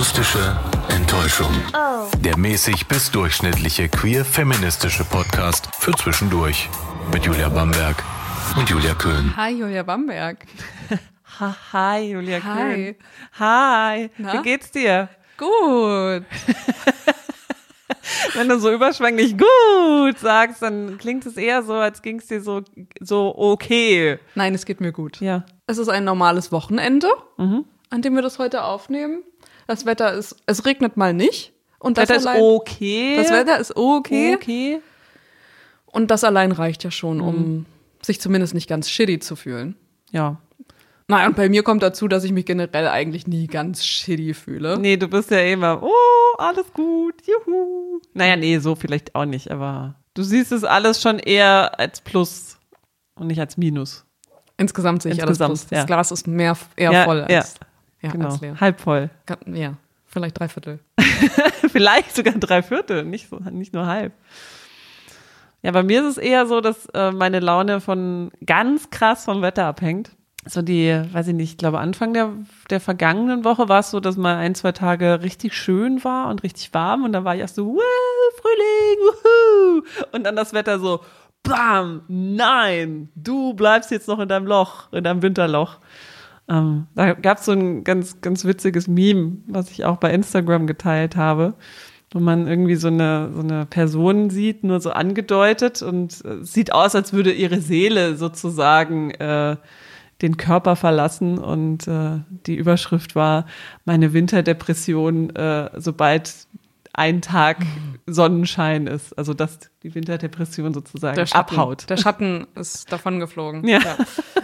Akustische Enttäuschung. Der mäßig bis durchschnittliche queer-feministische Podcast für zwischendurch. Mit Julia Bamberg und Julia Köhn. Hi, Julia Bamberg. Hi, Julia Hi. Köhn. Hi, Na? wie geht's dir? Gut. Wenn du so überschwänglich gut sagst, dann klingt es eher so, als ging's dir so, so okay. Nein, es geht mir gut. Ja. Es ist ein normales Wochenende, an dem wir das heute aufnehmen. Das Wetter ist, es regnet mal nicht. Und das, Das Wetter ist allein, okay. das Wetter ist okay. okay. Und das allein reicht ja schon, um sich zumindest nicht ganz shitty zu fühlen. Ja. Naja, und bei mir kommt dazu, dass ich mich generell eigentlich nie ganz shitty fühle. Nee, du bist ja immer, oh, alles gut, juhu. Naja, nee, so vielleicht auch nicht, aber du siehst es alles schon eher als Plus und nicht als Minus. Insgesamt sehe ich alles Insgesamt, plus. ja. Das Glas ist mehr, eher Ja, voll als, ja. Genau, als leer. halb voll. Ja, vielleicht drei Viertel. Vielleicht sogar drei Viertel, nicht, so, nicht nur halb. Ja, bei mir ist es eher so, dass äh, meine Laune von ganz krass vom Wetter abhängt. So die, weiß ich nicht, ich glaube Anfang der, der vergangenen Woche war es so, dass mal ein, zwei Tage richtig schön war und richtig warm und dann war ich erst so, Frühling, wuhu! Und dann das Wetter so, bam, nein, du bleibst jetzt noch in deinem Loch, in deinem Winterloch. Ähm, da gab es so ein ganz, ganz witziges Meme, was ich auch bei Instagram geteilt habe, wo man irgendwie so eine, so eine Person sieht, nur so angedeutet und äh, es sieht aus, als würde ihre Seele sozusagen äh, den Körper verlassen und äh, die Überschrift war meine Winterdepression, äh, sobald ein Tag Sonnenschein ist, also dass die Winterdepression sozusagen Der Schatten, abhaut. Der Schatten ist davon geflogen. Ja.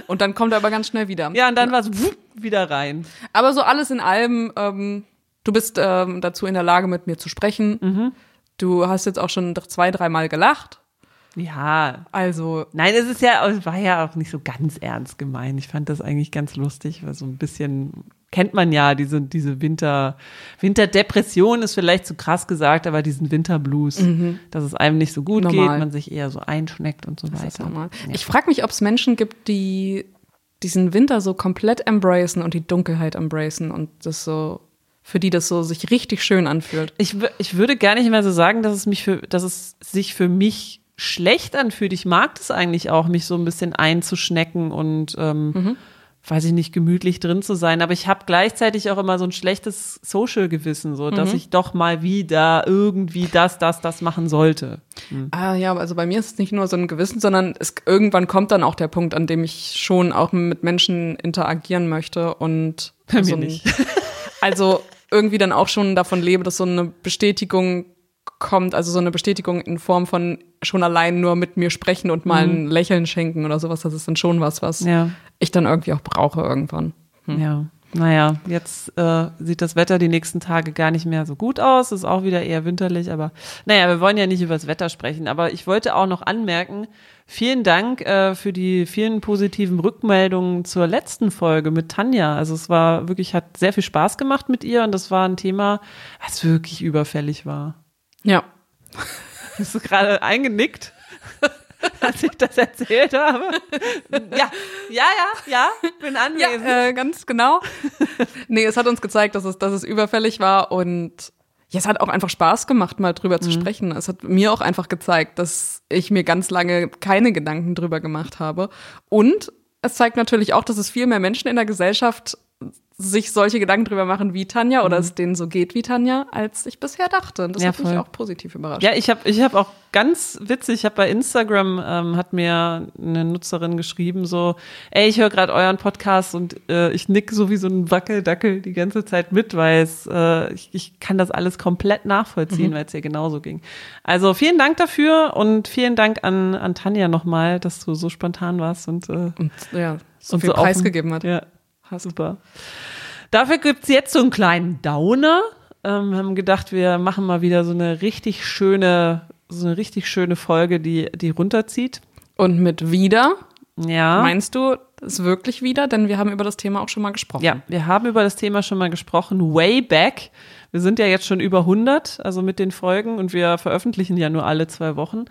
Und dann kommt er aber ganz schnell wieder. Ja, und dann war es wieder rein. Aber so alles in allem, ähm, du bist ähm, dazu in der Lage, mit mir zu sprechen. Mhm. Du hast jetzt auch schon zwei, dreimal gelacht. Ja, Also, Nein, es ist ja, es war ja auch nicht so ganz ernst gemeint. Ich fand das eigentlich ganz lustig, weil so ein bisschen kennt man ja diese, diese Winter, Winterdepression ist vielleicht zu krass gesagt, aber diesen Winterblues, dass es einem nicht so gut Mhm. Normal. geht, man sich eher so einschneckt und so das weiter. Ja. Ich frage mich, ob es Menschen gibt, die diesen Winter so komplett embracen und die Dunkelheit embracen und das so, für die das so sich richtig schön anfühlt. Ich, ich würde gar nicht mehr so sagen, dass es mich für, dass es sich für mich schlecht anfühlt. Ich mag das eigentlich auch, mich so ein bisschen einzuschnecken und ähm, weiß ich nicht, gemütlich drin zu sein. Aber ich habe gleichzeitig auch immer so ein schlechtes Social-Gewissen, so dass ich doch mal wieder irgendwie das, das, das machen sollte. Ah ja, also bei mir ist es nicht nur so ein Gewissen, sondern es irgendwann kommt dann auch der Punkt, an dem ich schon auch mit Menschen interagieren möchte und Bei so ein, also irgendwie dann auch schon davon lebe, dass so eine Bestätigung kommt, also so eine Bestätigung in Form von schon allein nur mit mir sprechen und mal ein Lächeln schenken oder sowas, das ist dann schon was, was Ja. ich dann irgendwie auch brauche irgendwann. Ja, naja, jetzt äh, sieht das Wetter die nächsten Tage gar nicht mehr so gut aus. Ist auch wieder eher winterlich, aber naja, wir wollen ja nicht über das Wetter sprechen. Aber ich wollte auch noch anmerken, vielen Dank äh, für die vielen positiven Rückmeldungen zur letzten Folge mit Tanja. Also es war wirklich, hat sehr viel Spaß gemacht mit ihr und das war ein Thema, was wirklich überfällig war. Ja. Bist du gerade eingenickt? Als ich das erzählt habe. Ja, ja, ja, ja, bin Ja, anwesend. äh, ganz genau. nee, es hat uns gezeigt, dass es, dass es überfällig war und ja, es hat auch einfach Spaß gemacht, mal drüber zu sprechen. Es hat mir auch einfach gezeigt, dass ich mir ganz lange keine Gedanken drüber gemacht habe. Und es zeigt natürlich auch, dass es viel mehr Menschen in der Gesellschaft sich solche Gedanken drüber machen wie Tanja oder es denen so geht wie Tanja, als ich bisher dachte. Und das Ja, hat mich voll. auch positiv überrascht. Ja, ich habe ich hab auch ganz witzig, ich habe bei Instagram, ähm, hat mir eine Nutzerin geschrieben, so, ey, ich höre gerade euren Podcast und äh, ich nick so wie so ein Wackeldackel die ganze Zeit mit, weil es, äh, ich, ich kann das alles komplett nachvollziehen, weil es ihr genauso ging. Also vielen Dank dafür und vielen Dank an, an Tanja nochmal, dass du so spontan warst und, äh, Und ja, so und viel offen. preisgegeben hat. Ja, super. Dafür gibt's jetzt so einen kleinen Downer. Ähm, haben gedacht, wir machen mal wieder so eine richtig schöne, so eine richtig schöne Folge, die, die runterzieht. Und mit wieder, Ja. meinst du es wirklich wieder? Denn wir haben über das Thema auch schon mal gesprochen. ja, wir haben über das Thema schon mal gesprochen, way back. Wir sind ja jetzt schon über 100, also mit den Folgen und wir veröffentlichen ja nur alle zwei Wochen.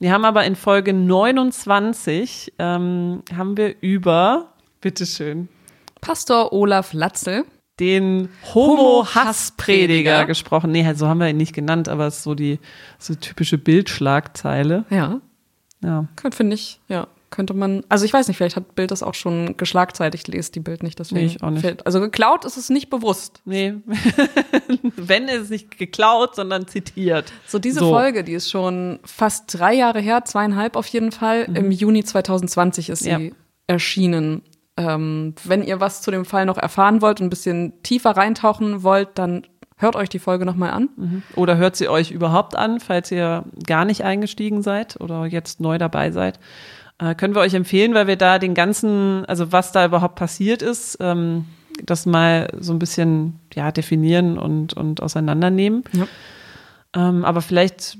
Wir haben aber in Folge 29 ähm, haben wir über, bitteschön, Pastor Olaf Latzel den Homo-Hassprediger gesprochen. Nee, so haben wir ihn nicht genannt, aber es ist so die so typische Bildschlagzeile. Ja. Ja. Finde ich, ja könnte man, also ich weiß nicht, vielleicht hat Bild das auch schon geschlagzeitig, lese die Bild nicht, deswegen. Nee, ich auch nicht. Fällt, also geklaut ist es nicht bewusst. Nee. Wenn ist es nicht geklaut, sondern zitiert. So diese so. Folge, die ist schon fast drei Jahre her, zweieinhalb auf jeden Fall. Mhm. Im Juni 2020 ist sie ja. erschienen. Ähm, wenn ihr was zu dem Fall noch erfahren wollt und ein bisschen tiefer reintauchen wollt, dann hört euch die Folge nochmal an. Mhm. Oder hört sie euch überhaupt an, falls ihr gar nicht eingestiegen seid oder jetzt neu dabei seid. Äh, können wir euch empfehlen, weil wir da den ganzen, also was da überhaupt passiert ist, ähm, das mal so ein bisschen ja, definieren und, und auseinandernehmen. Ja. Ähm, aber vielleicht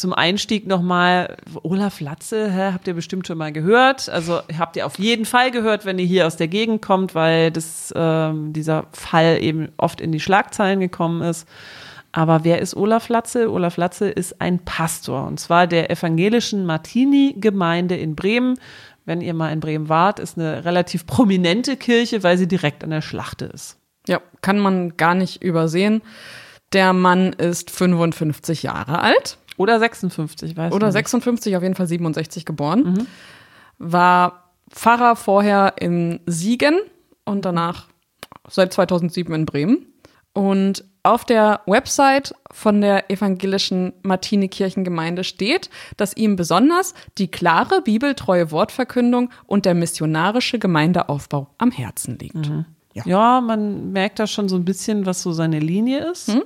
zum Einstieg nochmal, Olaf Latze, hä, habt ihr bestimmt schon mal gehört. Also habt ihr auf jeden Fall gehört, wenn ihr hier aus der Gegend kommt, weil das, ähm, dieser Fall eben oft in die Schlagzeilen gekommen ist. Aber wer ist Olaf Latze? Olaf Latze ist ein Pastor und zwar der evangelischen Martini-Gemeinde in Bremen. Wenn ihr mal in Bremen wart, ist eine relativ prominente Kirche, weil sie direkt an der Schlachte ist. Ja, kann man gar nicht übersehen. Der Mann ist 55 Jahre alt. Oder 56, weiß ich Oder 56, auf jeden Fall 67 geboren. Mhm. War Pfarrer vorher in Siegen und danach seit 2007 in Bremen. Und auf der Website von der evangelischen Martini-Kirchengemeinde steht, dass ihm besonders die klare bibeltreue Wortverkündung und der missionarische Gemeindeaufbau am Herzen liegt. Mhm. Ja. ja. man merkt da schon so ein bisschen, was so seine Linie ist. Mhm.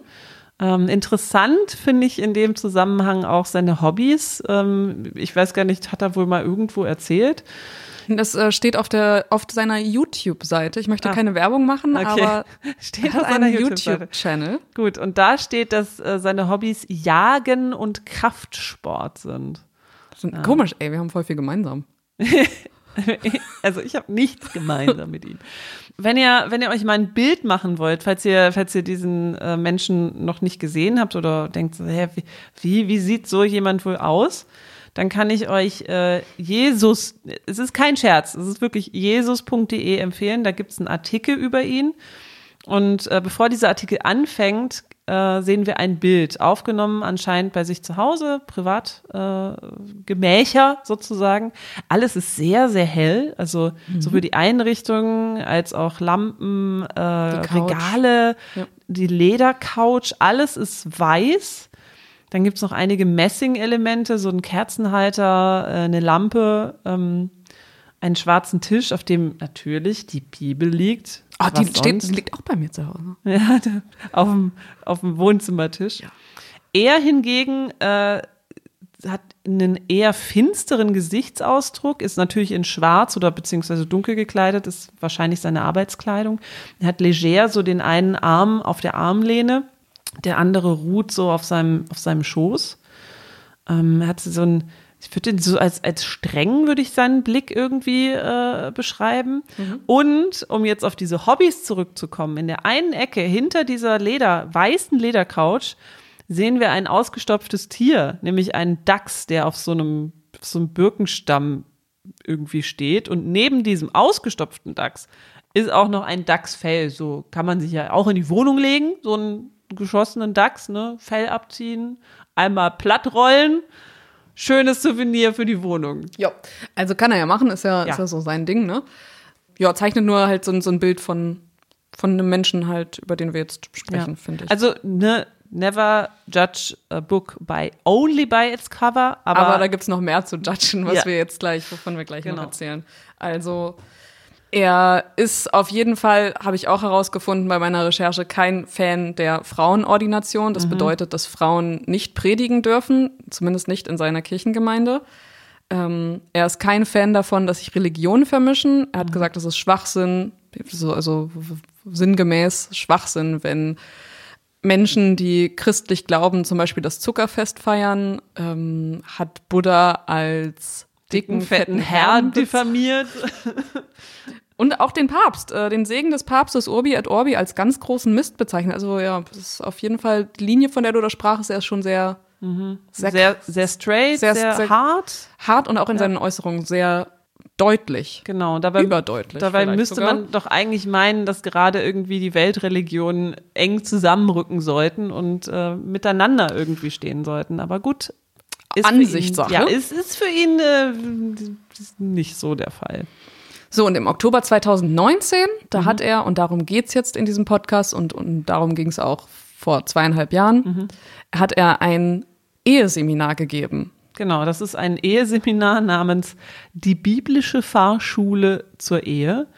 Ähm, interessant finde ich in dem Zusammenhang auch seine Hobbys. Ähm, ich weiß gar nicht, hat er wohl mal irgendwo erzählt. Das äh, steht auf, der, auf seiner YouTube-Seite. Ich möchte ah. keine Werbung machen, okay. aber steht auf seiner YouTube-Channel. YouTube Gut, und da steht, dass äh, seine Hobbys Jagen und Kraftsport sind. sind ja. Komisch, ey, wir haben voll viel gemeinsam. also ich habe nichts gemeinsam mit ihm. Wenn ihr, wenn ihr euch mal ein Bild machen wollt, falls ihr, falls ihr diesen äh, Menschen noch nicht gesehen habt oder denkt, hä, wie, wie sieht so jemand wohl aus? dann kann ich euch äh, Jesus, es ist kein Scherz, es ist wirklich jesus.de empfehlen. Da gibt es einen Artikel über ihn. Und äh, bevor dieser Artikel anfängt, äh, sehen wir ein Bild, aufgenommen anscheinend bei sich zu Hause, privat, äh, Gemächer sozusagen. Alles ist sehr, sehr hell, also mhm. sowohl die Einrichtung als auch Lampen, äh, Regale, ja. die Ledercouch, alles ist weiß. Dann gibt es noch einige Messing-Elemente, so ein Kerzenhalter, äh, eine Lampe, ähm, einen schwarzen Tisch, auf dem natürlich die Bibel liegt. Ah, die, steht, liegt auch bei mir zu Hause. Ja, auf dem, auf dem Wohnzimmertisch. Ja. Er hingegen äh, hat einen eher finsteren Gesichtsausdruck, ist natürlich in schwarz oder beziehungsweise dunkel gekleidet, ist wahrscheinlich seine Arbeitskleidung. Er hat leger so den einen Arm auf der Armlehne der andere ruht so auf seinem, auf seinem Schoß. Ähm, er hat so ein, ich würde ihn so als, als streng, würde ich seinen Blick irgendwie äh, beschreiben. Mhm. Und um jetzt auf diese Hobbys zurückzukommen, in der einen Ecke hinter dieser Leder, weißen Ledercouch sehen wir ein ausgestopftes Tier, nämlich einen Dachs, der auf so einem, auf so einem Birkenstamm irgendwie steht. Und neben diesem ausgestopften Dachs ist auch noch ein Dachsfell. So kann man sich ja auch in die Wohnung legen, so ein geschossenen Dachs, ne? Fell abziehen, einmal platt rollen. Schönes Souvenir für die Wohnung. Ja, also kann er ja machen, ist ja, ja. Ist ja so sein Ding, ne? Ja, zeichnet nur halt so, so ein Bild von, von einem Menschen halt, über den wir jetzt sprechen, ja. finde ich. Also, ne, never judge a book by only by its cover. Aber, aber da gibt's noch mehr zu judgen, was ja. wir jetzt gleich, wovon wir gleich genau. noch erzählen. Also, er ist auf jeden Fall, habe ich auch herausgefunden bei meiner Recherche, kein Fan der Frauenordination. Das mhm. bedeutet, dass Frauen nicht predigen dürfen, zumindest nicht in seiner Kirchengemeinde. Ähm, er ist kein Fan davon, dass sich Religionen vermischen. Er hat mhm. gesagt, das ist Schwachsinn, so, also sinngemäß Schwachsinn, wenn Menschen, die christlich glauben, zum Beispiel das Zuckerfest feiern, ähm, hat Buddha als dicken, fetten Herrn diffamiert. Und auch den Papst, äh, den Segen des Papstes Urbi et Orbi als ganz großen Mist bezeichnet. Also ja, das ist auf jeden Fall die Linie, von der du da sprachst, er ist schon sehr, mhm. sehr, sehr, sehr straight, sehr, sehr, sehr, hart. Hart und auch in ja. seinen Äußerungen sehr deutlich. Genau, dabei, überdeutlich. Dabei müsste sogar. man doch eigentlich meinen, dass gerade irgendwie die Weltreligionen eng zusammenrücken sollten und äh, miteinander irgendwie stehen sollten. Aber gut, ist Ansichtssache. Ja, ist, ist für ihn äh, nicht so der Fall. So, und im Oktober 2019, da mhm. hat er, und darum geht es jetzt in diesem Podcast und, und darum ging es auch vor zweieinhalb Jahren, mhm. hat er ein Eheseminar gegeben. Genau, das ist ein Eheseminar namens Die biblische Fahrschule zur Ehe.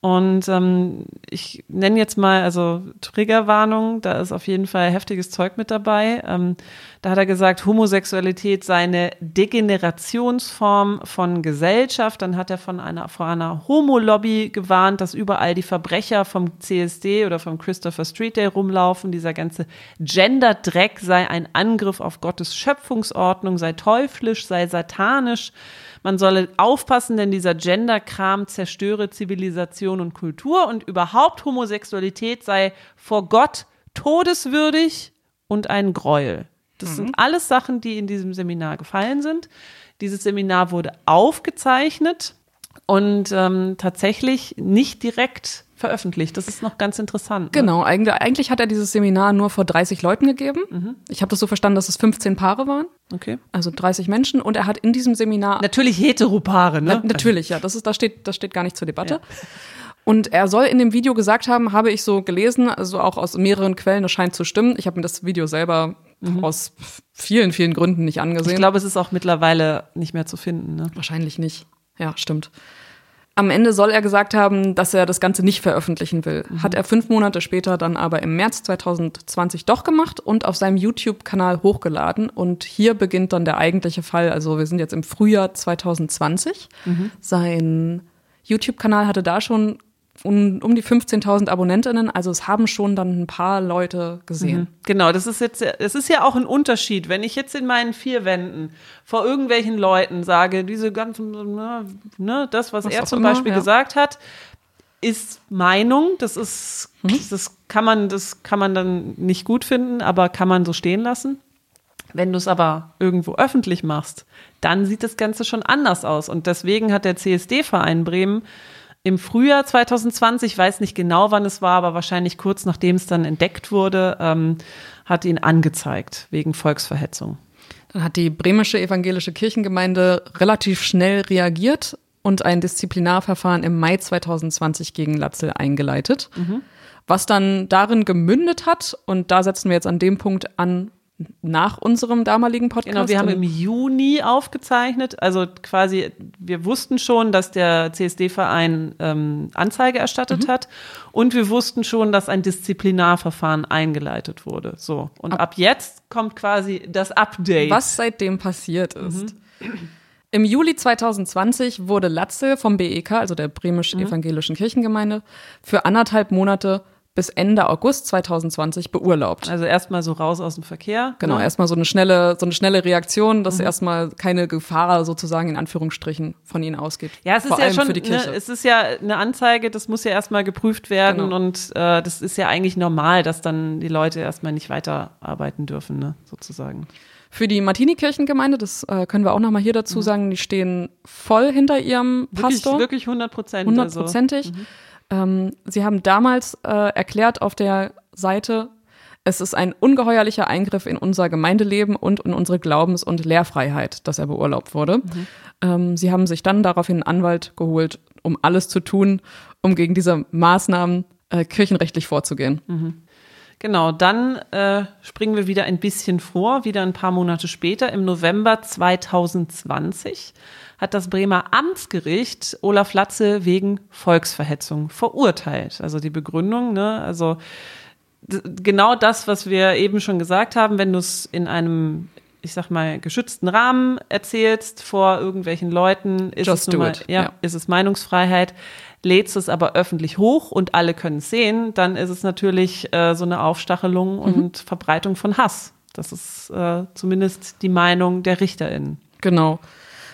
Und ähm, ich nenne jetzt mal, also Triggerwarnung, da ist auf jeden Fall heftiges Zeug mit dabei. Ähm, da hat er gesagt, Homosexualität sei eine Degenerationsform von Gesellschaft. Dann hat er von einer, vor einer Homo-Lobby gewarnt, dass überall die Verbrecher vom CSD oder vom Christopher Street Day rumlaufen. Dieser ganze Gender-Dreck sei ein Angriff auf Gottes Schöpfungsordnung, sei teuflisch, sei satanisch. Man solle aufpassen, denn dieser Gender-Kram zerstöre Zivilisation und Kultur und überhaupt Homosexualität sei vor Gott todeswürdig und ein Gräuel. Das mhm. sind alles Sachen, die in diesem Seminar gefallen sind. Dieses Seminar wurde aufgezeichnet und ähm, tatsächlich nicht direkt veröffentlicht. Das ist noch ganz interessant. Ne? Genau, eigentlich, hat er dieses Seminar nur vor 30 Leuten gegeben. Mhm. Ich habe das so verstanden, dass es 15 Paare waren. Okay. Also 30 Menschen. Und er hat in diesem Seminar. Natürlich Heteropaare, ne? Na, natürlich, ja. Das, ist, das, steht, das steht gar nicht zur Debatte. Ja. Und er soll in dem Video gesagt haben, habe ich so gelesen, also auch aus mehreren Quellen, das scheint zu stimmen. Ich habe mir das Video selber mhm. aus vielen, vielen Gründen nicht angesehen. Ich glaube, es ist auch mittlerweile nicht mehr zu finden. Ne? Wahrscheinlich nicht. Ja, stimmt. Am Ende soll er gesagt haben, dass er das Ganze nicht veröffentlichen will. Mhm. Hat er fünf Monate später dann aber im März 2020 doch gemacht und auf seinem YouTube-Kanal hochgeladen. Und hier beginnt dann der eigentliche Fall. Also wir sind jetzt im Frühjahr 2020. Mhm. Sein YouTube-Kanal hatte da schon um, um die 15.000 Abonnentinnen. Also es haben schon dann ein paar Leute gesehen. Mhm. Genau, das ist jetzt, es ist ja auch ein Unterschied. Wenn ich jetzt in meinen vier Wänden vor irgendwelchen Leuten sage, diese ganzen, ne, ne das, was, was er zum immer, Beispiel ja. gesagt hat, ist Meinung. Das ist, mhm. das kann man, das kann man dann nicht gut finden, aber kann man so stehen lassen. Wenn du es aber irgendwo öffentlich machst, dann sieht das Ganze schon anders aus. Und deswegen hat der CSD-Verein Bremen im Frühjahr 2020, ich weiß nicht genau, wann es war, aber wahrscheinlich kurz nachdem es dann entdeckt wurde, ähm, hat ihn angezeigt wegen Volksverhetzung. Dann hat die bremische evangelische Kirchengemeinde relativ schnell reagiert und ein Disziplinarverfahren im Mai 2020 gegen Latzel eingeleitet, mhm. was dann darin gemündet hat, und da setzen wir jetzt an dem Punkt an, nach unserem damaligen Podcast. Genau, wir haben im Juni aufgezeichnet. Also quasi, wir wussten schon, dass der CSD-Verein ähm, Anzeige erstattet mhm. hat und wir wussten schon, dass ein Disziplinarverfahren eingeleitet wurde. So. Und ab, ab jetzt kommt quasi das Update. Was seitdem passiert ist. Mhm. Im Juli 2020 wurde Latzel vom BEK, also der bremisch-evangelischen mhm. Kirchengemeinde, für anderthalb Monate bis Ende August 2020 beurlaubt. Also erstmal so raus aus dem Verkehr. Genau, ne? erstmal so eine schnelle, so eine schnelle Reaktion, dass mhm. erstmal keine Gefahr sozusagen in Anführungsstrichen von ihnen ausgeht. Ja, es ist ja schon, ne, es ist ja eine Anzeige, das muss ja erstmal geprüft werden genau. und äh, das ist ja eigentlich normal, dass dann die Leute erstmal nicht weiterarbeiten dürfen, ne, sozusagen. Für die Martini-Kirchengemeinde, das äh, können wir auch nochmal hier dazu mhm. sagen, die stehen voll hinter ihrem Pastor. Wirklich, wirklich 100 Prozent. Also. Hundertprozentig. Also. Mhm. Ähm, sie haben damals äh, erklärt auf der Seite, es ist ein ungeheuerlicher Eingriff in unser Gemeindeleben und in unsere Glaubens- und Lehrfreiheit, dass er beurlaubt wurde. Mhm. Ähm, sie haben sich dann daraufhin einen Anwalt geholt, um alles zu tun, um gegen diese Maßnahmen äh, kirchenrechtlich vorzugehen. Mhm. Genau, dann äh, springen wir wieder ein bisschen vor, wieder ein paar Monate später, im November 2020 hat das Bremer Amtsgericht Olaf Latze wegen Volksverhetzung verurteilt. Also die Begründung, ne, also genau das, was wir eben schon gesagt haben, wenn du es in einem ich sag mal, geschützten Rahmen erzählst vor irgendwelchen Leuten, ist, es, mal, ja, ja. ist es Meinungsfreiheit. Lädst es aber öffentlich hoch und alle können es sehen, dann ist es natürlich äh, so eine Aufstachelung mhm. und Verbreitung von Hass. Das ist äh, zumindest die Meinung der RichterInnen. Genau.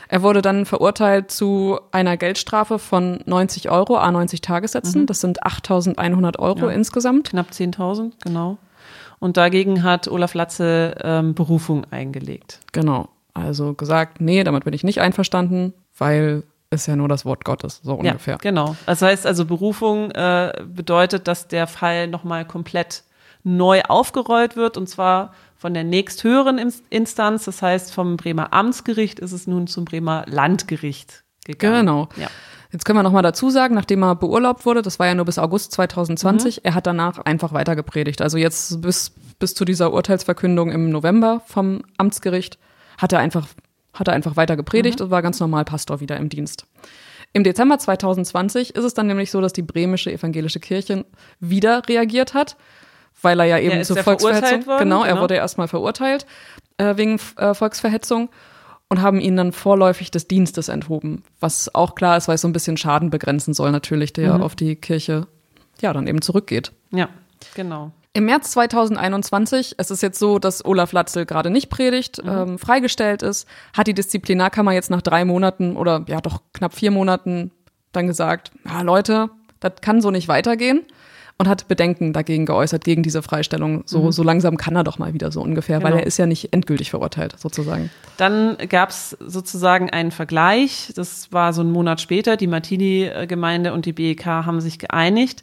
Er wurde dann verurteilt zu einer Geldstrafe von 90 Euro, a 90 Tagessätzen. Mhm. Das sind 8.100 Euro ja. insgesamt. Knapp 10.000, genau. Und dagegen hat Olaf Latze ähm, Berufung eingelegt. Genau. Also gesagt, nee, damit bin ich nicht einverstanden, weil ist ja nur das Wort Gottes, so ungefähr. Ja, genau. Das heißt also, Berufung äh, bedeutet, dass der Fall nochmal komplett neu aufgerollt wird und zwar von der nächsthöheren Instanz, das heißt vom Bremer Amtsgericht ist es nun zum Bremer Landgericht gegangen. Genau. Ja. Jetzt können wir nochmal dazu sagen, nachdem er beurlaubt wurde, das war ja nur bis August 2020, mhm. er hat danach einfach weiter gepredigt. Also jetzt bis, bis zu dieser Urteilsverkündung im November vom Amtsgericht hat er einfach, hat er einfach weiter gepredigt mhm. und war ganz normal Pastor wieder im Dienst. Im Dezember 2020 ist es dann nämlich so, dass die bremische evangelische Kirche wieder reagiert hat, weil er ja eben ja, zur Volksverhetzung, worden, genau, er genau. wurde erstmal verurteilt äh, wegen äh, Volksverhetzung und haben ihn dann vorläufig des Dienstes enthoben, was auch klar ist, weil es so ein bisschen Schaden begrenzen soll natürlich, der mhm. auf die Kirche ja dann eben zurückgeht. Ja, genau. Im März 2021, es ist jetzt so, dass Olaf Latzel gerade nicht predigt, mhm. ähm, freigestellt ist, hat die Disziplinarkammer jetzt nach drei Monaten oder ja doch knapp vier Monaten dann gesagt, ja Leute, das kann so nicht weitergehen und hat Bedenken dagegen geäußert, gegen diese Freistellung. So, mhm. so langsam kann er doch mal wieder so ungefähr, genau. weil er ist ja nicht endgültig verurteilt, sozusagen. Dann gab es sozusagen einen Vergleich. Das war so ein Monat später. Die Martini-Gemeinde und die BEK haben sich geeinigt.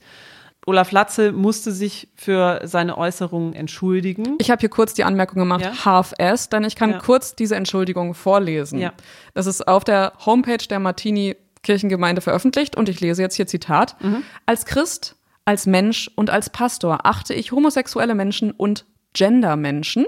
Olaf Latze musste sich für seine Äußerungen entschuldigen. Ich habe hier kurz die Anmerkung gemacht, ja? half-ass, denn ich kann ja. kurz diese Entschuldigung vorlesen. Ja. Das ist auf der Homepage der Martini Kirchengemeinde veröffentlicht und ich lese jetzt hier Zitat. Mhm. Als Christ, als Mensch und als Pastor achte ich homosexuelle Menschen und Gender-Menschen,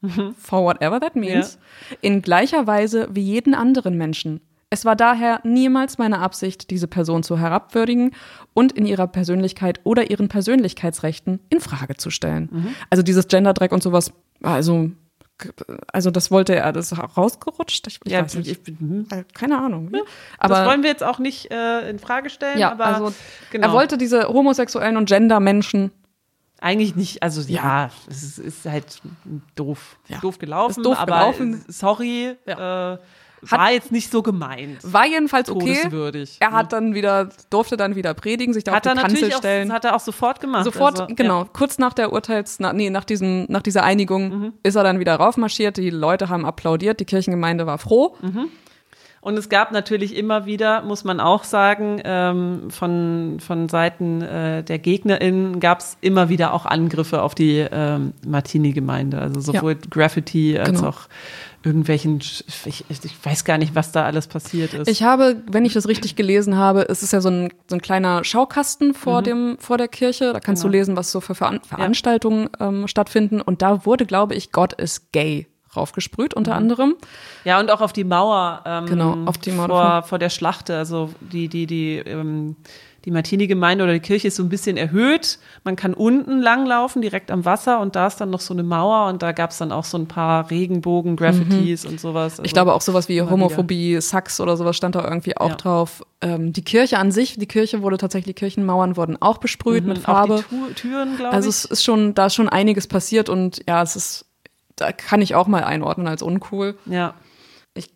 mhm. for whatever that means, in gleicher Weise wie jeden anderen Menschen. Es war daher niemals meine Absicht, diese Person zu herabwürdigen und in ihrer Persönlichkeit oder ihren Persönlichkeitsrechten in Frage zu stellen. Mhm. Also dieses Genderdreck und sowas, also also das wollte er, das ist rausgerutscht. Ich, ich ja, weiß nicht. Ich, hm. äh, keine Ahnung. Ja, aber das wollen wir jetzt auch nicht äh, in Frage stellen. Ja, aber also, genau. er wollte diese homosexuellen und Gender-Menschen eigentlich nicht, also ja, ja es ist, ist, halt doof, ja. doof gelaufen, ist doof aber gelaufen. sorry, ja. äh, war jetzt nicht so gemeint. War jedenfalls okay. Er hat dann wieder, durfte dann wieder predigen, sich da hat auf die Kanzel stellen. Das hat er auch sofort gemacht. Sofort, also, genau. Ja. Kurz nach der Urteils, na, nee, nach diesem, nach dieser Einigung mhm. ist er dann wieder raufmarschiert. Die Leute haben applaudiert, die Kirchengemeinde war froh. Mhm. Und es gab natürlich immer wieder, muss man auch sagen, ähm, von, von Seiten äh, der GegnerInnen gab es immer wieder auch Angriffe auf die ähm, Martini-Gemeinde. Also sowohl ja. Graffiti als genau. auch irgendwelchen, ich, ich, weiß gar nicht, was da alles passiert ist. Ich habe, wenn ich das richtig gelesen habe, es ist ja so ein, so ein kleiner Schaukasten vor, mhm. dem, vor der Kirche. Da kannst genau. du lesen, was so für Veran Veranstaltungen ja. ähm, stattfinden. Und da wurde, glaube ich, Gott ist gay raufgesprüht, unter mhm. anderem. Ja, und auch auf die Mauer, ähm, genau, auf die Mauer vor, vor der Schlachte. Also die, die, die, ähm, die Martini-Gemeinde oder die Kirche ist so ein bisschen erhöht. Man kann unten langlaufen, direkt am Wasser und da ist dann noch so eine Mauer und da gab es dann auch so ein paar Regenbogen, Graffitis mhm. und sowas. Also ich glaube auch sowas wie Homophobie, wieder. Sax oder sowas stand da irgendwie auch ja. drauf. Ähm, die Kirche an sich, die Kirche wurde tatsächlich, Kirchenmauern wurden auch besprüht mhm, mit Farbe. Auch die Türen, glaube also ich. Also es ist schon, da ist schon einiges passiert und ja, es ist, da kann ich auch mal einordnen als uncool. Ja ich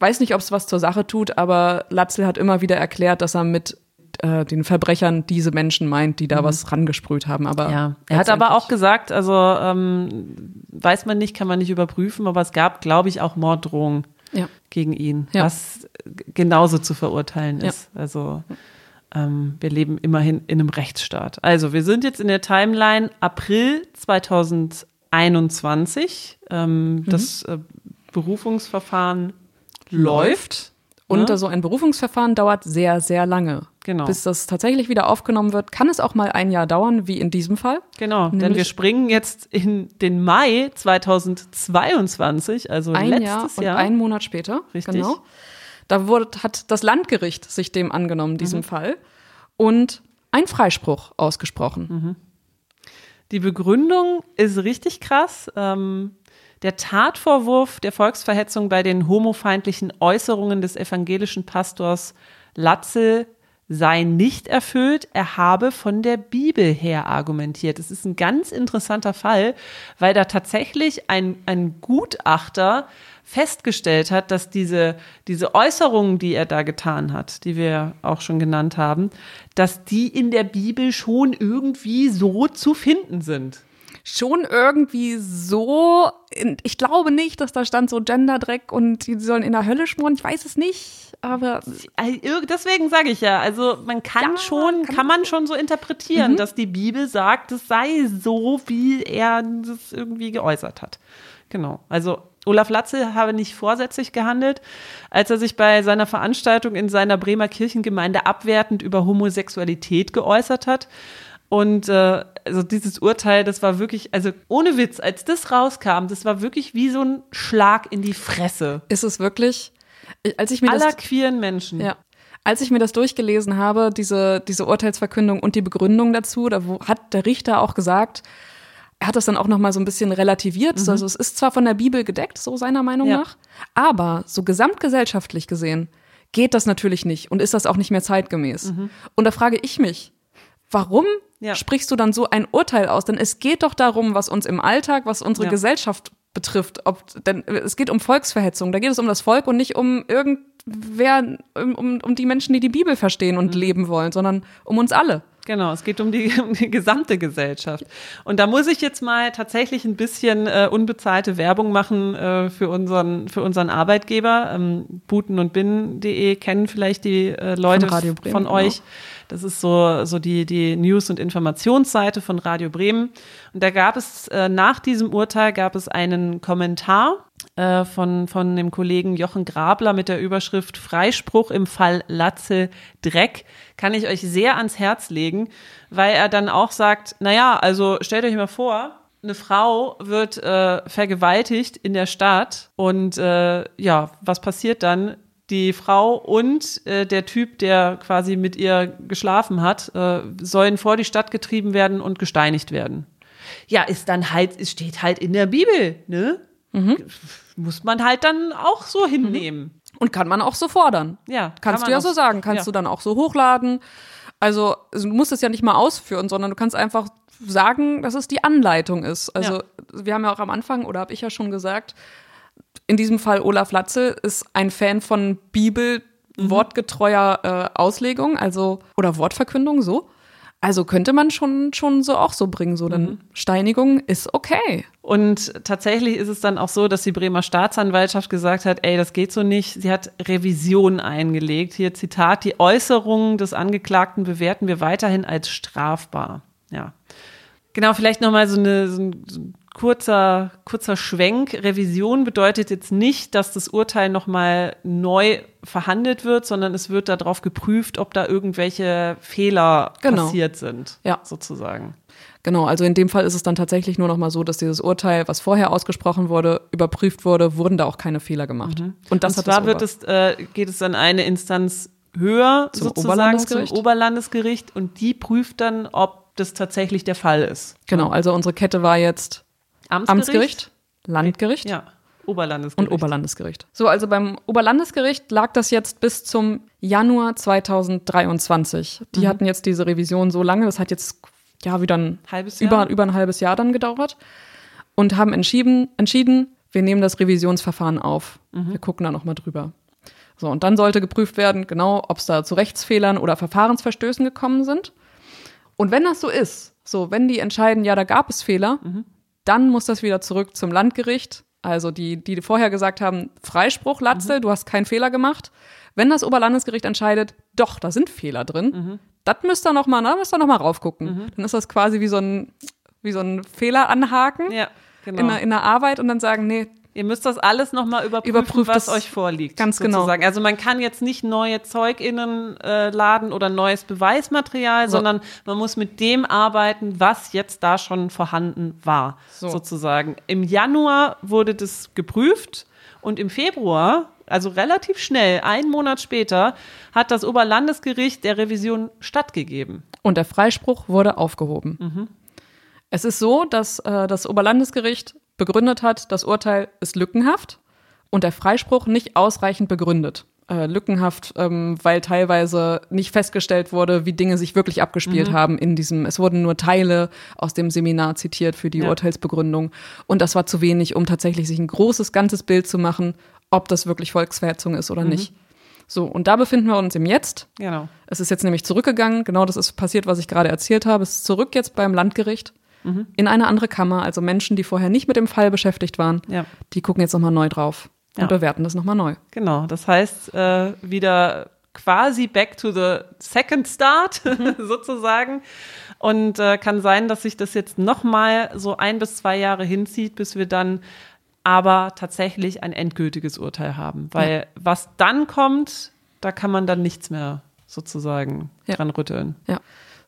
weiß nicht, ob es was zur Sache tut, aber Latzel hat immer wieder erklärt, dass er mit äh, den Verbrechern diese Menschen meint, die da mhm. was rangesprüht haben. Aber ja, er hat aber auch gesagt, also ähm, weiß man nicht, kann man nicht überprüfen, aber es gab, glaube ich, auch Morddrohungen ja. gegen ihn, ja. was genauso zu verurteilen ist. Ja. Also ähm, wir leben immerhin in einem Rechtsstaat. Also wir sind jetzt in der Timeline April 2021. Ähm, mhm. Das äh, Berufungsverfahren läuft. Und ne? so ein Berufungsverfahren dauert sehr, sehr lange. Genau. Bis das tatsächlich wieder aufgenommen wird, kann es auch mal ein Jahr dauern, wie in diesem Fall. Genau, Nämlich denn wir springen jetzt in den Mai 2022, also ein letztes Jahr. Und Jahr. einen Monat später. Richtig. Genau. Da wurde, hat das Landgericht sich dem angenommen, diesem mhm. Fall, und ein Freispruch ausgesprochen. Mhm. Die Begründung ist richtig krass. Ähm, der Tatvorwurf der Volksverhetzung bei den homofeindlichen Äußerungen des evangelischen Pastors Latzel sei nicht erfüllt, er habe von der Bibel her argumentiert. Es ist ein ganz interessanter Fall, weil da tatsächlich ein, ein Gutachter festgestellt hat, dass diese, diese Äußerungen, die er da getan hat, die wir auch schon genannt haben, dass die in der Bibel schon irgendwie so zu finden sind. schon irgendwie so, ich glaube nicht, dass da stand so Genderdreck und die sollen in der Hölle schmoren, ich weiß es nicht, aber. Deswegen sage ich ja, also man kann ja, schon, kann, kann, man schon so interpretieren, mhm. dass die Bibel sagt, es sei so, wie er das irgendwie geäußert hat. Genau. Also Olaf Latze habe nicht vorsätzlich gehandelt, als er sich bei seiner Veranstaltung in seiner Bremer Kirchengemeinde abwertend über Homosexualität geäußert hat. Und äh, also dieses Urteil, das war wirklich, also ohne Witz, als das rauskam, das war wirklich wie so ein Schlag in die Fresse. Ist es wirklich? Als ich mir Aller das, queeren Menschen. Ja. Als ich mir das durchgelesen habe, diese, diese Urteilsverkündung und die Begründung dazu, da hat der Richter auch gesagt, er hat das dann auch noch mal so ein bisschen relativiert. Mhm. Also es ist zwar von der Bibel gedeckt, so seiner Meinung ja. nach, aber so gesamtgesellschaftlich gesehen geht das natürlich nicht und ist das auch nicht mehr zeitgemäß. Mhm. Und da frage ich mich, warum ja. sprichst du dann so ein Urteil aus? Denn es geht doch darum, was uns im Alltag, was unsere ja. Gesellschaft betrifft. Ob, denn es geht um Volksverhetzung, da geht es um das Volk und nicht um irgendwer, um, um, um die Menschen, die die Bibel verstehen und mhm. leben wollen, sondern um uns alle. Genau, es geht um die, um die gesamte Gesellschaft. Und da muss ich jetzt mal tatsächlich ein bisschen äh, unbezahlte Werbung machen äh, für, unseren, für unseren Arbeitgeber. Ähm, Buten und Binnen.de kennen vielleicht die äh, Leute von, von euch. Genau. Das ist so, so die, die News- und Informationsseite von Radio Bremen. Und da gab es, äh, nach diesem Urteil gab es einen Kommentar äh, von, von dem Kollegen Jochen Grabler mit der Überschrift Freispruch im Fall Latze Dreck. Kann ich euch sehr ans Herz legen, weil er dann auch sagt, naja, also stellt euch mal vor, eine Frau wird äh, vergewaltigt in der Stadt und äh, ja, was passiert dann? Die Frau und äh, der Typ, der quasi mit ihr geschlafen hat, äh, sollen vor die Stadt getrieben werden und gesteinigt werden. Ja, ist dann halt, es steht halt in der Bibel, ne? Mhm. Muss man halt dann auch so hinnehmen. Mhm. Und kann man auch so fordern. Ja. Kannst du ja so sagen. Kannst ja. du dann auch so hochladen. Also, du musst es ja nicht mal ausführen, sondern du kannst einfach sagen, dass es die Anleitung ist. Also, ja. wir haben ja auch am Anfang, oder habe ich ja schon gesagt, in diesem Fall Olaf Latze ist ein Fan von Bibel, mhm. wortgetreuer äh, Auslegung, also oder Wortverkündung so. Also könnte man schon, schon so auch so bringen, so, denn mhm. Steinigung ist okay. Und tatsächlich ist es dann auch so, dass die Bremer Staatsanwaltschaft gesagt hat, ey, das geht so nicht. Sie hat Revision eingelegt. Hier Zitat, die Äußerungen des Angeklagten bewerten wir weiterhin als strafbar. Ja. Genau, vielleicht nochmal so, eine, so ein kurzer, kurzer Schwenk. Revision bedeutet jetzt nicht, dass das Urteil nochmal neu verhandelt wird, sondern es wird darauf geprüft, ob da irgendwelche Fehler genau. passiert sind. Ja. Sozusagen. Genau, also in dem Fall ist es dann tatsächlich nur nochmal so, dass dieses Urteil, was vorher ausgesprochen wurde, überprüft wurde, wurden da auch keine Fehler gemacht. Mhm. Und das Und zwar wird es, äh, geht es dann eine Instanz höher zum Oberlandesgericht. zum Oberlandesgericht und die prüft dann, ob das tatsächlich der Fall ist. Genau, also unsere Kette war jetzt Amtsgericht, Amtsgericht Landgericht. Ja. Oberlandesgericht. Und Oberlandesgericht. So, also beim Oberlandesgericht lag das jetzt bis zum Januar 2023. Die mhm. hatten jetzt diese Revision so lange, das hat jetzt ja wieder ein halbes Jahr? Über, über ein halbes Jahr dann gedauert und haben entschieden, entschieden, wir nehmen das Revisionsverfahren auf. Mhm. Wir gucken da nochmal drüber. So, und dann sollte geprüft werden, genau, ob es da zu Rechtsfehlern oder Verfahrensverstößen gekommen sind. Und wenn das so ist, so, wenn die entscheiden, ja, da gab es Fehler, mhm. Dann muss das wieder zurück zum Landgericht. Also die, die vorher gesagt haben, Freispruch, Latze, mhm. du hast keinen Fehler gemacht. Wenn das Oberlandesgericht entscheidet, doch, da sind Fehler drin, mhm. das müsst ihr noch mal, da müsst ihr noch mal raufgucken. Mhm. Dann ist das quasi wie so ein, wie so ein Fehler anhaken ja, genau. in, der, in der Arbeit und dann sagen, nee, Ihr müsst das alles nochmal überprüfen, Überprüft was euch vorliegt. Ganz genau. sozusagen. genau. Also man kann jetzt nicht neue ZeugInnen äh, laden oder neues Beweismaterial, so. sondern man muss mit dem arbeiten, was jetzt da schon vorhanden war, so. sozusagen. Im Januar wurde das geprüft und im Februar, also relativ schnell, einen Monat später, hat das Oberlandesgericht der Revision stattgegeben. Und der Freispruch wurde aufgehoben. Mhm. Es ist so, dass äh, das Oberlandesgericht begründet hat, das Urteil ist lückenhaft und der Freispruch nicht ausreichend begründet. Äh, lückenhaft, ähm, weil teilweise nicht festgestellt wurde, wie Dinge sich wirklich abgespielt mhm. haben in diesem, es wurden nur Teile aus dem Seminar zitiert für die ja. Urteilsbegründung. Und das war zu wenig, um tatsächlich sich ein großes, ganzes Bild zu machen, ob das wirklich Volksverhetzung ist oder mhm. nicht. So, und da befinden wir uns im Jetzt. Genau. Es ist jetzt nämlich zurückgegangen, genau das ist passiert, was ich gerade erzählt habe. Es ist zurück jetzt beim Landgericht. Mhm. in eine andere Kammer. Also Menschen, die vorher nicht mit dem Fall beschäftigt waren, ja. die gucken jetzt nochmal neu drauf und ja. bewerten das nochmal neu. Genau, das heißt äh, wieder quasi back to the second start mhm. sozusagen. Und äh, kann sein, dass sich das jetzt nochmal so ein bis zwei Jahre hinzieht, bis wir dann aber tatsächlich ein endgültiges Urteil haben. Weil ja. was dann kommt, da kann man dann nichts mehr sozusagen ja. dran rütteln. Ja.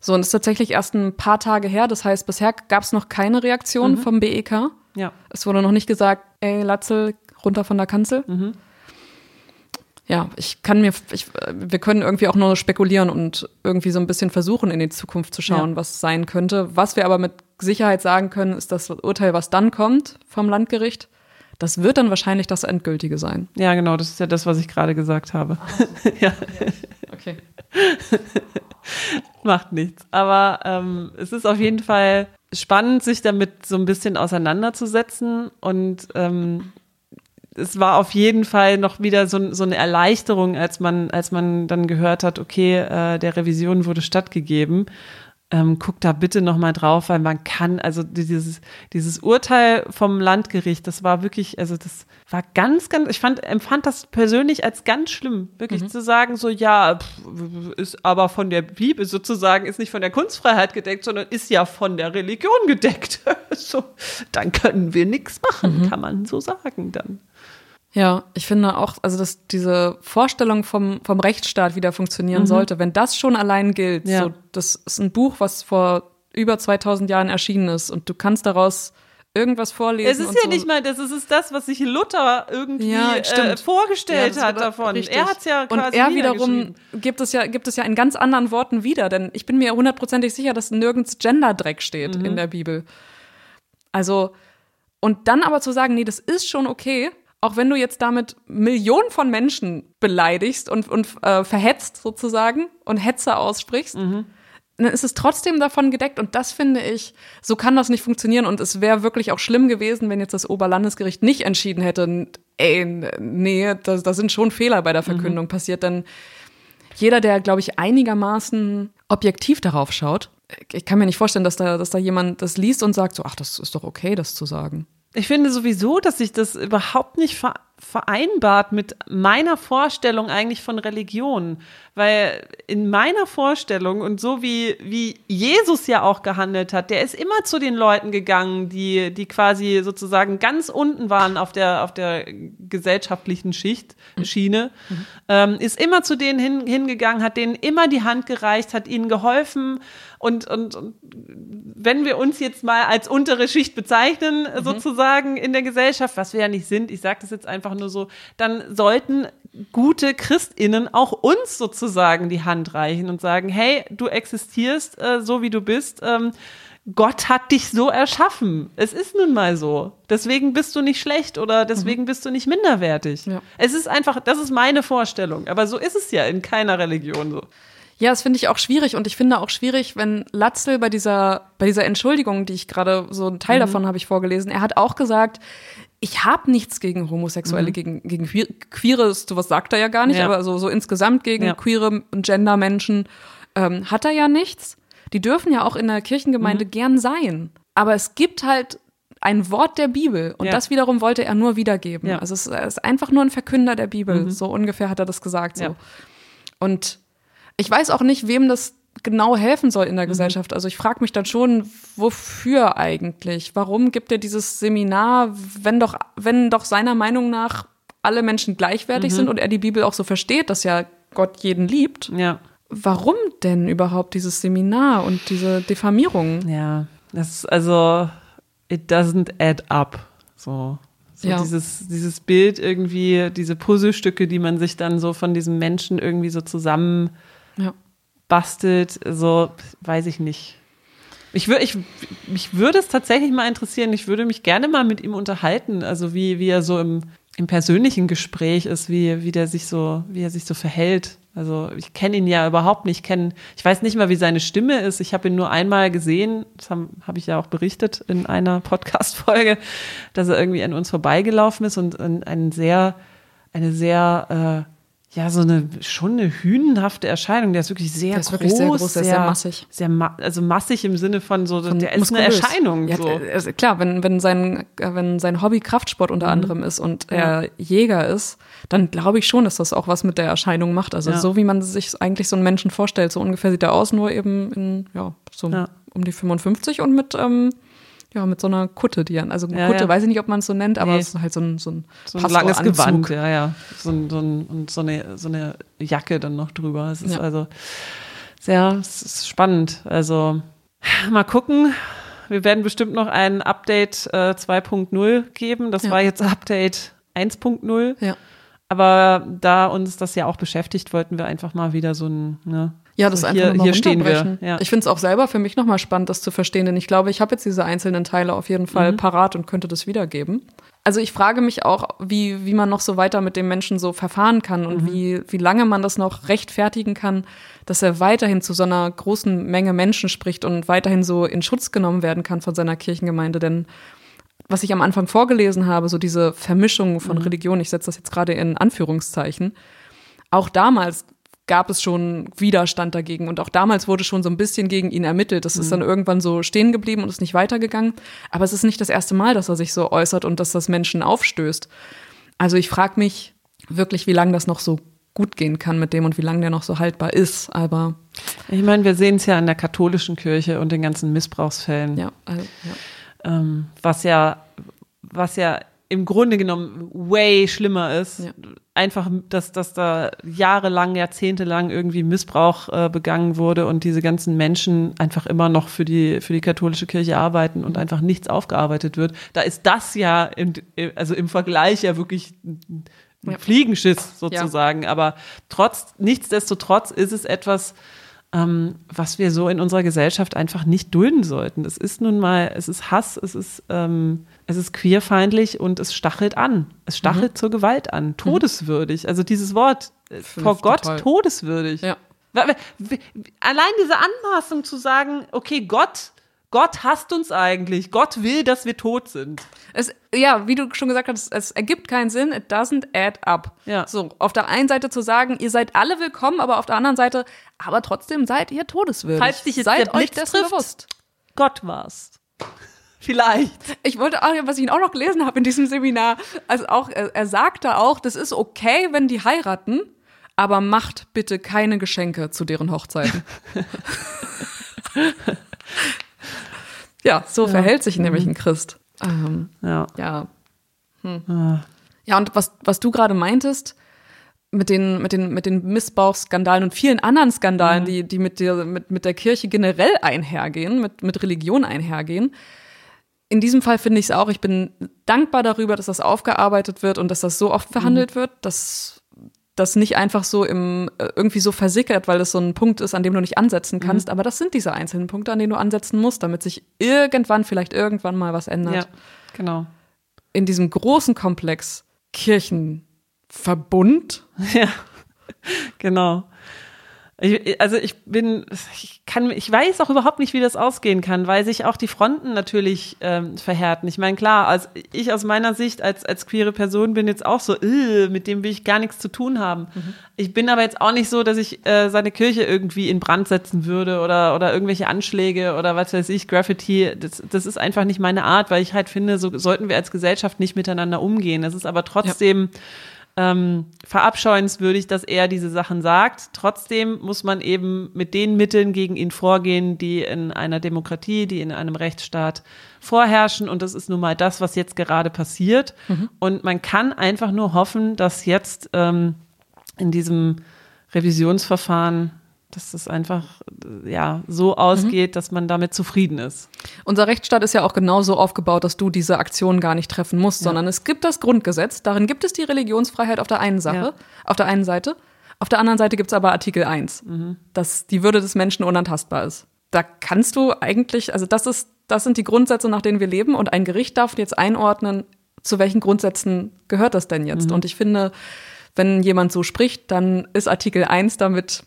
So, und es ist tatsächlich erst ein paar Tage her. Das heißt, bisher gab es noch keine Reaktion mhm. vom BEK. Ja. Es wurde noch nicht gesagt, ey, Latzel, runter von der Kanzel. Mhm. Ja, ich kann mir, ich, wir können irgendwie auch nur spekulieren und irgendwie so ein bisschen versuchen, in die Zukunft zu schauen, ja. was sein könnte. Was wir aber mit Sicherheit sagen können, ist das Urteil, was dann kommt vom Landgericht. Das wird dann wahrscheinlich das Endgültige sein. Ja, genau, das ist ja das, was ich gerade gesagt habe. ja. Okay. Macht nichts. Aber ähm, es ist auf jeden Fall spannend, sich damit so ein bisschen auseinanderzusetzen. Und ähm, es war auf jeden Fall noch wieder so, so eine Erleichterung, als man, als man dann gehört hat, okay, äh, der Revision wurde stattgegeben ähm, guck da bitte nochmal drauf, weil man kann, also dieses, dieses Urteil vom Landgericht, das war wirklich, also das war ganz, ganz, ich fand, empfand das persönlich als ganz schlimm, wirklich mhm. zu sagen, so, ja, pff, ist aber von der Bibel sozusagen, ist nicht von der Kunstfreiheit gedeckt, sondern ist ja von der Religion gedeckt. so, dann können wir nichts machen, mhm. kann man so sagen dann. Ja, ich finde auch, also dass diese Vorstellung vom, vom Rechtsstaat wieder funktionieren mhm. sollte, wenn das schon allein gilt, ja. so, das ist ein Buch, was vor über 2000 Jahren erschienen ist und du kannst daraus irgendwas vorlesen. Es ist ja so. nicht mal, das ist das, was sich Luther irgendwie ja, äh, vorgestellt ja, hat davon. Richtig. Er hat ja quasi Und er wiederum gibt es ja, gibt es ja in ganz anderen Worten wieder, denn ich bin mir hundertprozentig sicher, dass nirgends Genderdreck steht mhm. in der Bibel. Also, und dann aber zu sagen, nee, das ist schon okay, auch wenn du jetzt damit Millionen von Menschen beleidigst und, und äh, verhetzt sozusagen und Hetze aussprichst, mhm. dann ist es trotzdem davon gedeckt. Und das finde ich, so kann das nicht funktionieren. Und es wäre wirklich auch schlimm gewesen, wenn jetzt das Oberlandesgericht nicht entschieden hätte, ey, nee, da, da sind schon Fehler bei der mhm. Verkündung mhm. passiert. Denn jeder, der, glaube ich, einigermaßen objektiv darauf schaut, ich kann mir nicht vorstellen, dass da, dass da jemand das liest und sagt so, ach, das ist doch okay, das zu sagen. Ich finde sowieso, dass sich das überhaupt nicht ver vereinbart mit meiner Vorstellung eigentlich von Religion. Weil in meiner Vorstellung und so wie, wie Jesus ja auch gehandelt hat, der ist immer zu den Leuten gegangen, die, die quasi sozusagen ganz unten waren auf der, auf der gesellschaftlichen Schicht. Schiene, mhm. Ähm, ist immer zu denen hin, hingegangen, hat denen immer die Hand gereicht, hat ihnen geholfen und, und, und wenn wir uns jetzt mal als untere Schicht bezeichnen, mhm. sozusagen in der Gesellschaft, was wir ja nicht sind, ich sage das jetzt einfach nur so, dann sollten gute Christinnen auch uns sozusagen die Hand reichen und sagen, hey, du existierst äh, so, wie du bist. Ähm, Gott hat dich so erschaffen. Es ist nun mal so. Deswegen bist du nicht schlecht oder deswegen mhm. bist du nicht minderwertig. Ja. Es ist einfach, das ist meine Vorstellung. Aber so ist es ja in keiner Religion so. Ja, das finde ich auch schwierig und ich finde auch schwierig, wenn Latzel bei dieser, bei dieser Entschuldigung, die ich gerade, so ein Teil mhm. davon habe ich vorgelesen, er hat auch gesagt, ich habe nichts gegen Homosexuelle, mhm. gegen, gegen Queer, Queere, sowas sagt er ja gar nicht, ja. aber so, so insgesamt gegen ja. queere und Gender-Menschen ähm, hat er ja nichts. Die dürfen ja auch in der Kirchengemeinde mhm. gern sein. Aber es gibt halt ein Wort der Bibel und ja. das wiederum wollte er nur wiedergeben. Also es ist einfach nur ein Verkünder der Bibel, mhm. so ungefähr hat er das gesagt. So. Und ich weiß auch nicht, wem das genau helfen soll in der mhm. Gesellschaft. Also ich frage mich dann schon, wofür eigentlich? Warum gibt er dieses Seminar, wenn doch, wenn doch seiner Meinung nach alle Menschen gleichwertig mhm. sind und er die Bibel auch so versteht, dass ja Gott jeden liebt? Ja. Warum denn überhaupt dieses Seminar und diese Diffamierung? Ja, das ist also, it doesn't add up. So. So ja. dieses, dieses Bild irgendwie, diese Puzzlestücke, die man sich dann so von diesem Menschen irgendwie so zusammen ja. Bastelt, so weiß ich nicht. Ich würde, ich, mich würde es tatsächlich mal interessieren. Ich würde mich gerne mal mit ihm unterhalten, also wie, wie er so im, im persönlichen Gespräch ist, wie, wie der sich so, wie er sich so verhält. Also ich kenne ihn ja überhaupt nicht. Ich, kenn, ich weiß nicht mal, wie seine Stimme ist. Ich habe ihn nur einmal gesehen. Das habe hab ich ja auch berichtet in einer Podcast-Folge, dass er irgendwie an uns vorbeigelaufen ist und ein sehr, eine sehr äh, ja, so eine, schon eine hünenhafte Erscheinung. Der ist wirklich sehr der ist groß. Wirklich sehr groß, sehr, sehr massig. Sehr, ma also massig im Sinne von so, von der ist eine Erscheinung. Ja, so. also klar, wenn, wenn sein, wenn sein Hobby Kraftsport unter mhm. anderem ist und er ja. Jäger ist, dann glaube ich schon, dass das auch was mit der Erscheinung macht. Also ja. so wie man sich eigentlich so einen Menschen vorstellt, so ungefähr sieht er aus, nur eben in, ja, so um die 55 und mit, ähm, ja, mit so einer Kutte, die also ja, Kutte, ja. weiß ich nicht, ob man es so nennt, aber nee. es ist halt so ein, so ein, so ein langes Gewand, ja, ja. So, ein, so, ein, und so eine, so eine Jacke dann noch drüber. Es ist ja. also sehr spannend. Also mal gucken. Wir werden bestimmt noch ein Update äh, 2.0 geben. Das war jetzt Update 1.0. Ja. Aber da uns das ja auch beschäftigt, wollten wir einfach mal wieder so ein, ne, ja, das so, einfach hier, hier stehen wir. Ja. Ich finde es auch selber für mich nochmal spannend, das zu verstehen, denn ich glaube, ich habe jetzt diese einzelnen Teile auf jeden Fall mhm. parat und könnte das wiedergeben. Also ich frage mich auch, wie, wie man noch so weiter mit dem Menschen so verfahren kann und mhm. wie, wie lange man das noch rechtfertigen kann, dass er weiterhin zu so einer großen Menge Menschen spricht und weiterhin so in Schutz genommen werden kann von seiner Kirchengemeinde. Denn was ich am Anfang vorgelesen habe, so diese Vermischung von mhm. Religion, ich setze das jetzt gerade in Anführungszeichen, auch damals gab es schon Widerstand dagegen. Und auch damals wurde schon so ein bisschen gegen ihn ermittelt. Das mhm. ist dann irgendwann so stehen geblieben und ist nicht weitergegangen. Aber es ist nicht das erste Mal, dass er sich so äußert und dass das Menschen aufstößt. Also ich frage mich wirklich, wie lange das noch so gut gehen kann mit dem und wie lange der noch so haltbar ist. Aber ich meine, wir sehen es ja an der katholischen Kirche und den ganzen Missbrauchsfällen. Ja, also, ja. Ähm, was ja, was ja im Grunde genommen way schlimmer ist. Ja. Einfach, dass, dass da jahrelang, jahrzehntelang irgendwie Missbrauch äh, begangen wurde und diese ganzen Menschen einfach immer noch für die, für die katholische Kirche arbeiten und einfach nichts aufgearbeitet wird. Da ist das ja, im, also im Vergleich ja wirklich ein ja. Fliegenschiss sozusagen. Ja. Aber trotz, nichtsdestotrotz ist es etwas, ähm, was wir so in unserer Gesellschaft einfach nicht dulden sollten. Es ist nun mal, es ist Hass, es ist, ähm, es ist queerfeindlich und es stachelt an. Es stachelt mhm. zur Gewalt an. Mhm. Todeswürdig. Also dieses Wort äh, vor Gott total. todeswürdig. Ja. Allein diese Anmaßung zu sagen, okay, Gott Gott hasst uns eigentlich. Gott will, dass wir tot sind. Es, ja, wie du schon gesagt hast, es ergibt keinen Sinn. It doesn't add up. Ja. So, auf der einen Seite zu sagen, ihr seid alle willkommen, aber auf der anderen Seite, aber trotzdem seid ihr todeswürdig. Falls dich jetzt seid euch dessen trifft, bewusst. Gott war's. Vielleicht. Ich wollte auch, was ich auch noch gelesen habe in diesem Seminar, also auch, er, er sagte auch, das ist okay, wenn die heiraten, aber macht bitte keine Geschenke zu deren Hochzeiten. Ja, so ja. verhält sich nämlich mhm. ein Christ. Ähm, ja. Ja. Hm. Ah. Ja, und was, was du gerade meintest, mit den, mit den, mit den Missbrauchsskandalen und vielen anderen Skandalen, mhm. die, die mit, der, mit, mit der Kirche generell einhergehen, mit, mit Religion einhergehen. In diesem Fall finde ich es auch, ich bin dankbar darüber, dass das aufgearbeitet wird und dass das so oft verhandelt mhm. wird. Das das nicht einfach so im äh, irgendwie so versickert, weil das so ein Punkt ist, an dem du nicht ansetzen kannst. Mhm. Aber das sind diese einzelnen Punkte, an denen du ansetzen musst, damit sich irgendwann, vielleicht irgendwann mal was ändert. Ja, genau. In diesem großen Komplex Kirchenverbund. Ja, genau. Ich, also ich bin, ich kann, ich weiß auch überhaupt nicht, wie das ausgehen kann, weil sich auch die Fronten natürlich ähm, verhärten. Ich meine, klar, als ich aus meiner Sicht als als queere Person bin jetzt auch so, mit dem will ich gar nichts zu tun haben. Mhm. Ich bin aber jetzt auch nicht so, dass ich äh, seine Kirche irgendwie in Brand setzen würde oder oder irgendwelche Anschläge oder was weiß ich, Graffiti. Das, das ist einfach nicht meine Art, weil ich halt finde, so sollten wir als Gesellschaft nicht miteinander umgehen. Das ist aber trotzdem ja ähm, verabscheuenswürdig, dass er diese Sachen sagt. Trotzdem muss man eben mit den Mitteln gegen ihn vorgehen, die in einer Demokratie, die in einem Rechtsstaat vorherrschen. Und das ist nun mal das, was jetzt gerade passiert. Mhm. Und man kann einfach nur hoffen, dass jetzt ähm, in diesem Revisionsverfahren dass das einfach ja so ausgeht, mhm. dass man damit zufrieden ist. Unser Rechtsstaat ist ja auch genauso aufgebaut, dass du diese Aktion gar nicht treffen musst, ja. sondern es gibt das Grundgesetz, darin gibt es die Religionsfreiheit auf der einen Sache, ja. auf der einen Seite. Auf der anderen Seite gibt es aber Artikel 1, mhm. dass die Würde des Menschen unantastbar ist. Da kannst du eigentlich, also das ist, das sind die Grundsätze, nach denen wir leben und ein Gericht darf jetzt einordnen, zu welchen Grundsätzen gehört das denn jetzt? Mhm. Und ich finde, wenn jemand so spricht, dann ist Artikel 1 damit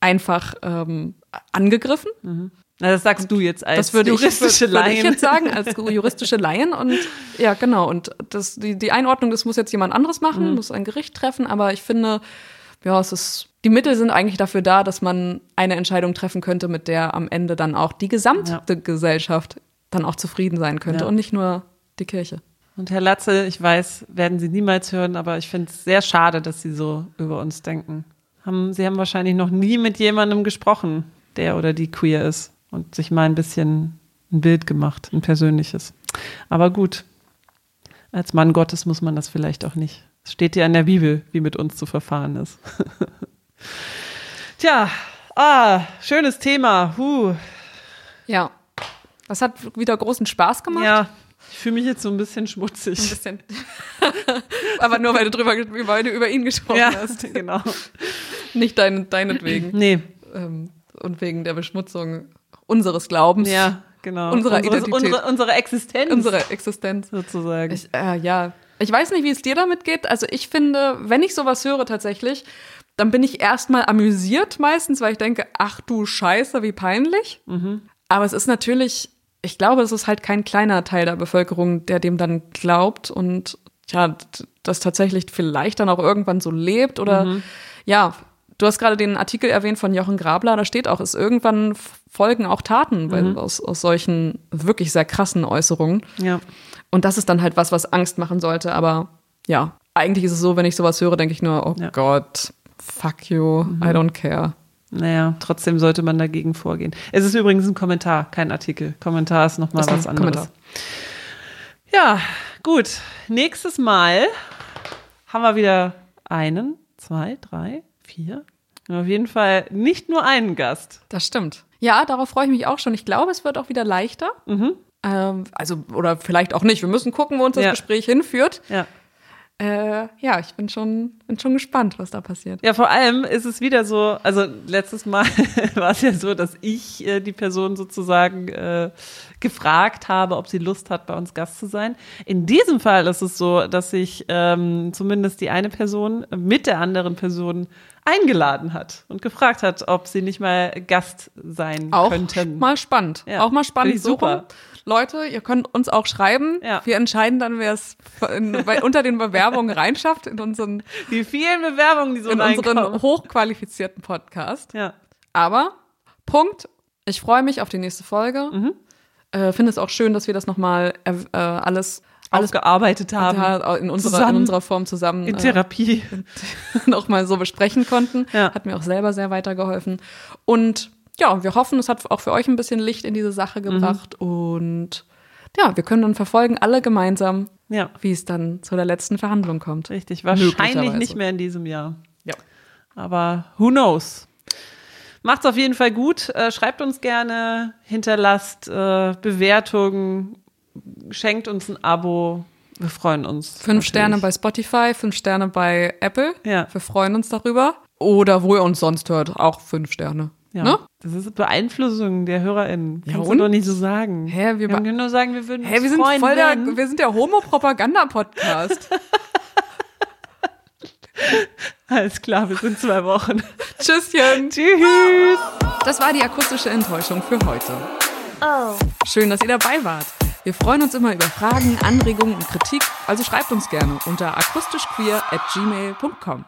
einfach ähm, angegriffen. Mhm. Na, das sagst du jetzt als das würde juristische ich, Laien. Würde ich jetzt sagen, als juristische Laien. Und ja, genau. Und das, die, die Einordnung, das muss jetzt jemand anderes machen, mhm. muss ein Gericht treffen. Aber ich finde, ja, es ist, die Mittel sind eigentlich dafür da, dass man eine Entscheidung treffen könnte, mit der am Ende dann auch die gesamte ja. Gesellschaft dann auch zufrieden sein könnte ja. und nicht nur die Kirche. Und Herr Latze, ich weiß, werden Sie niemals hören, aber ich finde es sehr schade, dass Sie so über uns denken. Haben, Sie haben wahrscheinlich noch nie mit jemandem gesprochen, der oder die queer ist und sich mal ein bisschen ein Bild gemacht, ein persönliches. Aber gut, als Mann Gottes muss man das vielleicht auch nicht. Es steht ja in der Bibel, wie mit uns zu verfahren ist. Tja, ah, schönes Thema. Huh. Ja, das hat wieder großen Spaß gemacht. Ja, ich fühle mich jetzt so ein bisschen schmutzig. Ein bisschen. Aber nur, weil du, drüber, weil du über ihn gesprochen ja, hast. genau. Nicht dein, deinetwegen. Nee. Ähm, und wegen der Beschmutzung unseres Glaubens. Ja, genau. Unserer unsere, Identität. Unsere, unsere Existenz. Unsere Existenz. Sozusagen. Ich, äh, ja. Ich weiß nicht, wie es dir damit geht. Also ich finde, wenn ich sowas höre tatsächlich, dann bin ich erstmal amüsiert meistens, weil ich denke, ach du Scheiße, wie peinlich. Mhm. Aber es ist natürlich, ich glaube, es ist halt kein kleiner Teil der Bevölkerung, der dem dann glaubt und ja, das tatsächlich vielleicht dann auch irgendwann so lebt oder mhm. ja, Du hast gerade den Artikel erwähnt von Jochen Grabler, da steht auch, es irgendwann folgen auch Taten weil, mhm. aus, aus solchen wirklich sehr krassen Äußerungen. Ja. Und das ist dann halt was, was Angst machen sollte. Aber ja, eigentlich ist es so, wenn ich sowas höre, denke ich nur, oh ja. Gott, fuck you, mhm. I don't care. Naja, trotzdem sollte man dagegen vorgehen. Es ist übrigens ein Kommentar, kein Artikel. Kommentar ist nochmal was anderes. Kommentar. Ja, gut. Nächstes Mal haben wir wieder einen, zwei, drei, vier. Auf jeden Fall nicht nur einen Gast. Das stimmt. Ja, darauf freue ich mich auch schon. Ich glaube, es wird auch wieder leichter. Mhm. Ähm, also, oder vielleicht auch nicht. Wir müssen gucken, wo uns das ja. Gespräch hinführt. Ja. Äh, ja, ich bin schon, bin schon gespannt, was da passiert. Ja, vor allem ist es wieder so, also letztes Mal war es ja so, dass ich äh, die Person sozusagen äh, gefragt habe, ob sie Lust hat, bei uns Gast zu sein. In diesem Fall ist es so, dass sich ähm, zumindest die eine Person mit der anderen Person eingeladen hat und gefragt hat, ob sie nicht mal Gast sein auch könnten. Auch mal spannend. Ja, auch mal spannend. Super. Leute, ihr könnt uns auch schreiben. Ja. Wir entscheiden dann, wer es unter den Bewerbungen reinschafft in unseren die vielen Bewerbungen, die so in unseren hochqualifizierten Podcast. Ja. Aber Punkt. Ich freue mich auf die nächste Folge. Mhm. Äh, Finde es auch schön, dass wir das nochmal äh, alles alles gearbeitet haben. In unserer, in unserer Form zusammen. In Therapie. Äh, nochmal so besprechen konnten. Ja. Hat mir auch selber sehr weitergeholfen. Und ja, wir hoffen, es hat auch für euch ein bisschen Licht in diese Sache gebracht. Mhm. Und ja, wir können dann verfolgen, alle gemeinsam, ja. wie es dann zu der letzten Verhandlung kommt. Richtig, wahrscheinlich nicht mehr in diesem Jahr. Ja. Aber who knows? Macht's auf jeden Fall gut. Äh, schreibt uns gerne, hinterlasst äh, Bewertungen, schenkt uns ein Abo. Wir freuen uns. Fünf natürlich. Sterne bei Spotify, fünf Sterne bei Apple. Ja. Wir freuen uns darüber. Oder wo ihr uns sonst hört, auch fünf Sterne. Ja. Ne? Das ist Beeinflussung der HörerInnen. Ja, Kannst und? du doch nicht so sagen. Hä, wir, wir können nur sagen, wir würden Hä, wir sind voll der, wir sind der Homo-Propaganda-Podcast. Alles klar, wir sind zwei Wochen. Tschüsschen. Tschüss. Das war die akustische Enttäuschung für heute. Oh. Schön, dass ihr dabei wart. Wir freuen uns immer über Fragen, Anregungen und Kritik, also schreibt uns gerne unter akustischqueer at gmail.com.